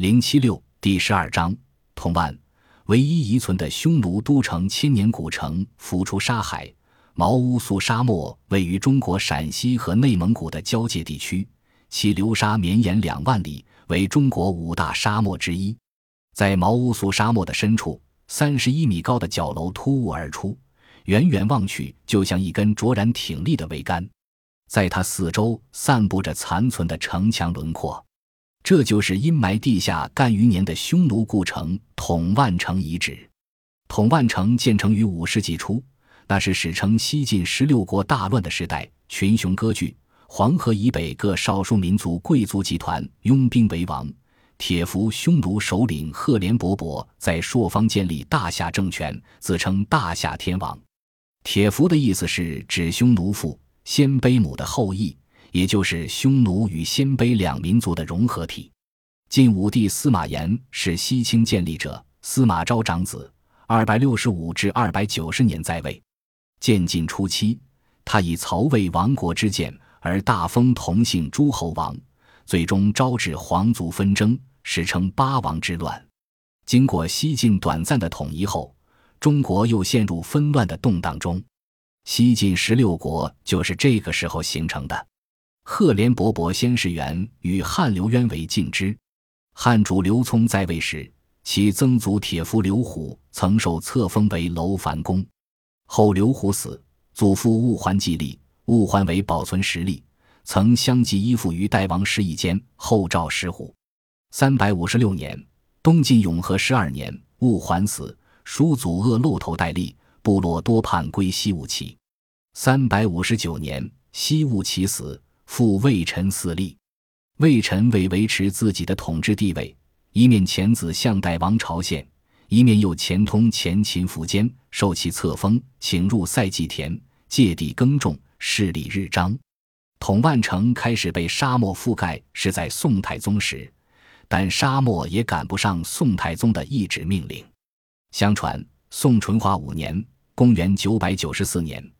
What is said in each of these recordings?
零七六第十二章，同万，唯一遗存的匈奴都城千年古城浮出沙海。毛乌素沙漠位于中国陕西和内蒙古的交界地区，其流沙绵延两万里，为中国五大沙漠之一。在毛乌素沙漠的深处，三十一米高的角楼突兀而出，远远望去就像一根卓然挺立的桅杆。在它四周散布着残存的城墙轮廓，这就是阴霾地下干余年的匈奴故城统万城遗址。统万城建成于五世纪初，那是史称西晋十六国大乱的时代，群雄割据，黄河以北各少数民族贵族集团拥兵为王。铁服匈奴首领赫连勃勃在朔方建立大夏政权，自称大夏天王。铁服的意思是指匈奴父。鲜卑母的后裔，也就是匈奴与鲜卑两民族的融合体。晋武帝司马炎是西清建立者，司马昭长子，二百六十五至二百九十年在位。建晋初期，他以曹魏亡国之见而大封同姓诸侯王，最终招致皇族纷争，史称八王之乱。经过西晋短暂的统一后，中国又陷入纷乱的动荡中。西晋十六国就是这个时候形成的。赫连勃勃先是元与汉刘渊为近之，汉主刘聪在位时，其曾祖铁夫刘虎曾受册封为楼烦公。后刘虎死，祖父务桓继立，务桓为保存实力，曾相继依附于代王石义坚。后赵石虎。三百五十六年，东晋永和十二年，务桓死，叔祖恶露头代立。部落多叛归西吴齐，三百五十九年，西吴齐死，复魏臣四立。魏臣为维持自己的统治地位，一面遣子向代王朝献，一面又前通前秦苻坚，受其册封，请入塞祭田，借地耕种，势力日彰。统万城开始被沙漠覆盖，是在宋太宗时，但沙漠也赶不上宋太宗的一纸命令。相传。宋淳化五年（公元994年），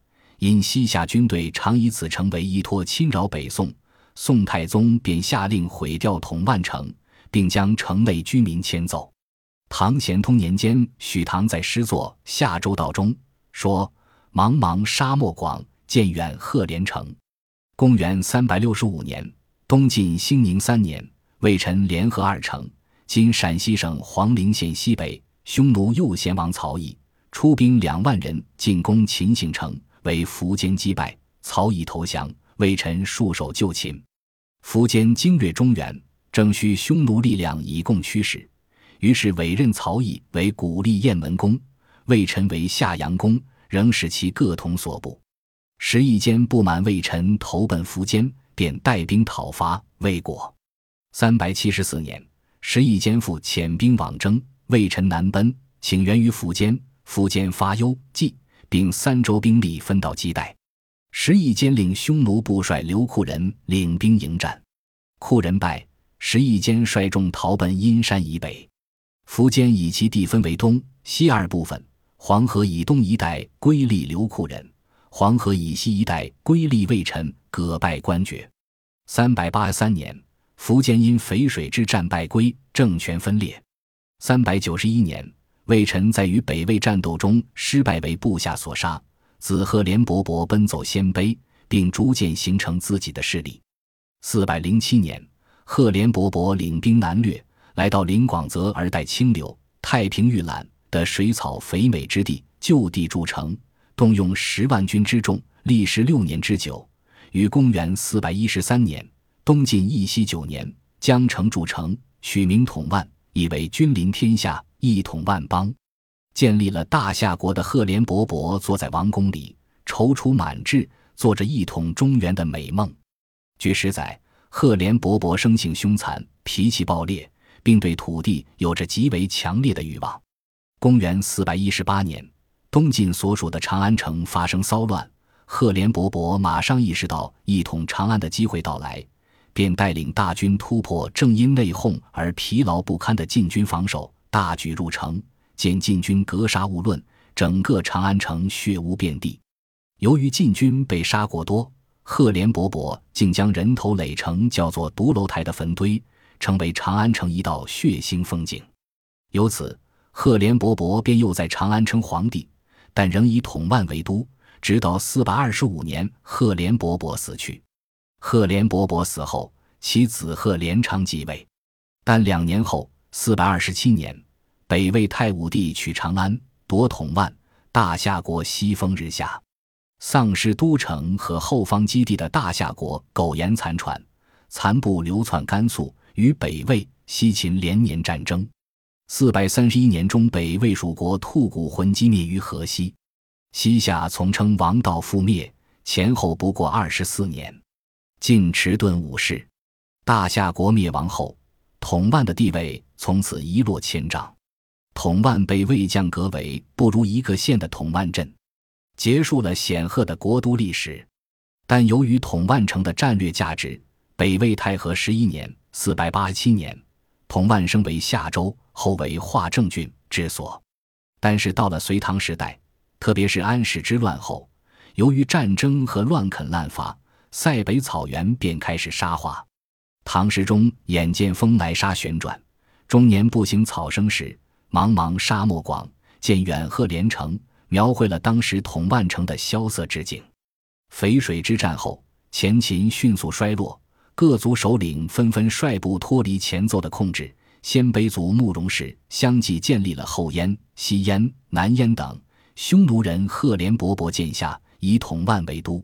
因西夏军队常以此城为依托侵扰北宋，宋太宗便下令毁掉统万城，并将城内居民迁走。唐咸通年间，许唐在诗作《夏州道》中说：“茫茫沙漠广，渐远赫连城。”公元365年，东晋兴宁三年，魏臣联合二城（今陕西省黄陵县西北）。匈奴右贤王曹毅出兵两万人进攻秦兴城，为苻坚击败，曹义投降，魏臣束手就擒。苻坚经略中原，正需匈奴力量以供驱使，于是委任曹毅为古立雁门公，魏臣为夏阳公，仍使其各同所部。时义坚不满魏臣投奔苻坚，便带兵讨伐，未果。三百七十四年，时义坚复遣兵往征。魏臣南奔，请援于苻坚。苻坚发忧计，并三州兵力分道击败。石义坚领匈奴部帅刘库人领兵迎战，库人败。石义坚率众逃奔阴山以北。苻坚以其地分为东西二部分，黄河以东一带归立刘库人，黄河以西一带归立魏臣，各败官爵。三百八十三年，苻坚因淝水之战败归，政权分裂。三百九十一年，魏臣在与北魏战斗中失败，为部下所杀。子贺连勃勃奔走鲜卑，并逐渐形成自己的势力。四百零七年，赫连勃勃领兵南掠，来到临广泽而带清流、太平御览的水草肥美之地，就地筑城，动用十万军之众，历时六年之久。于公元四百一十三年，东晋义熙九年，将城筑城，取名统万。以为君临天下，一统万邦，建立了大夏国的赫连勃勃坐在王宫里，踌躇满志，做着一统中原的美梦。据史载，赫连勃勃生性凶残，脾气暴烈，并对土地有着极为强烈的欲望。公元四百一十八年，东晋所属的长安城发生骚乱，赫连勃勃马上意识到一统长安的机会到来。便带领大军突破正因内讧而疲劳不堪的晋军防守，大举入城。见晋军格杀勿论，整个长安城血污遍地。由于晋军被杀过多，赫连勃勃竟将人头垒成叫做独楼台的坟堆，成为长安城一道血腥风景。由此，赫连勃勃便又在长安称皇帝，但仍以统万为都，直到四百二十五年，赫连勃勃死去。赫连勃勃死后，其子赫连昌继位，但两年后，四百二十七年，北魏太武帝取长安，夺统万，大夏国西风日下。丧失都城和后方基地的大夏国苟延残喘，残部流窜甘肃，与北魏、西秦连年战争。四百三十一年中，北魏蜀国吐谷浑击灭于河西，西夏从称王道覆灭，前后不过二十四年。晋迟钝五世，大夏国灭亡后，统万的地位从此一落千丈。统万被魏将革为不如一个县的统万镇。结束了显赫的国都历史，但由于统万城的战略价值，北魏太和十一年（四百八十七年），统万升为夏州，后为化政郡治所。但是到了隋唐时代，特别是安史之乱后，由于战争和乱垦滥伐，塞北草原便开始沙化。唐时中眼见风来沙旋转，中年不行草生时，茫茫沙漠广，见远壑连城。描绘了当时统万城的萧瑟之景。淝水之战后，前秦迅速衰落，各族首领纷纷率部脱离前奏的控制。鲜卑族慕容氏相继建立了后燕、西燕、南燕等。匈奴人赫连勃勃建下，以统万为都。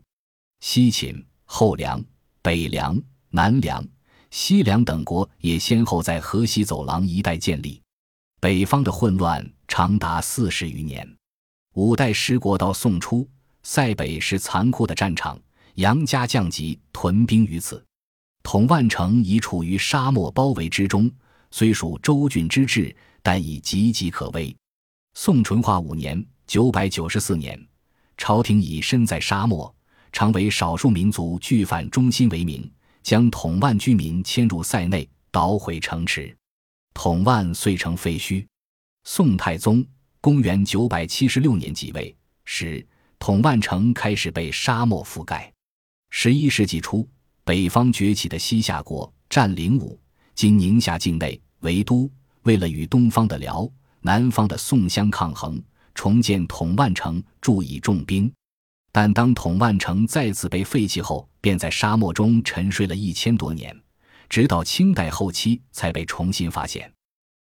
西秦、后梁、北梁、南梁、西凉等国也先后在河西走廊一带建立。北方的混乱长达四十余年。五代十国到宋初，塞北是残酷的战场，杨家将级屯兵于此，统万城已处于沙漠包围之中。虽属州郡之治，但已岌岌可危。宋淳化五年（九百九十四年），朝廷以身在沙漠，常为少数民族拒反中心为名，将统万居民迁入塞内，捣毁城池，统万遂成废墟。宋太宗。公元九百七十六年即位时，统万城开始被沙漠覆盖。十一世纪初，北方崛起的西夏国占领武（今宁夏境内）为都，为了与东方的辽、南方的宋相抗衡，重建统万城，驻以重兵。但当统万城再次被废弃后，便在沙漠中沉睡了一千多年，直到清代后期才被重新发现。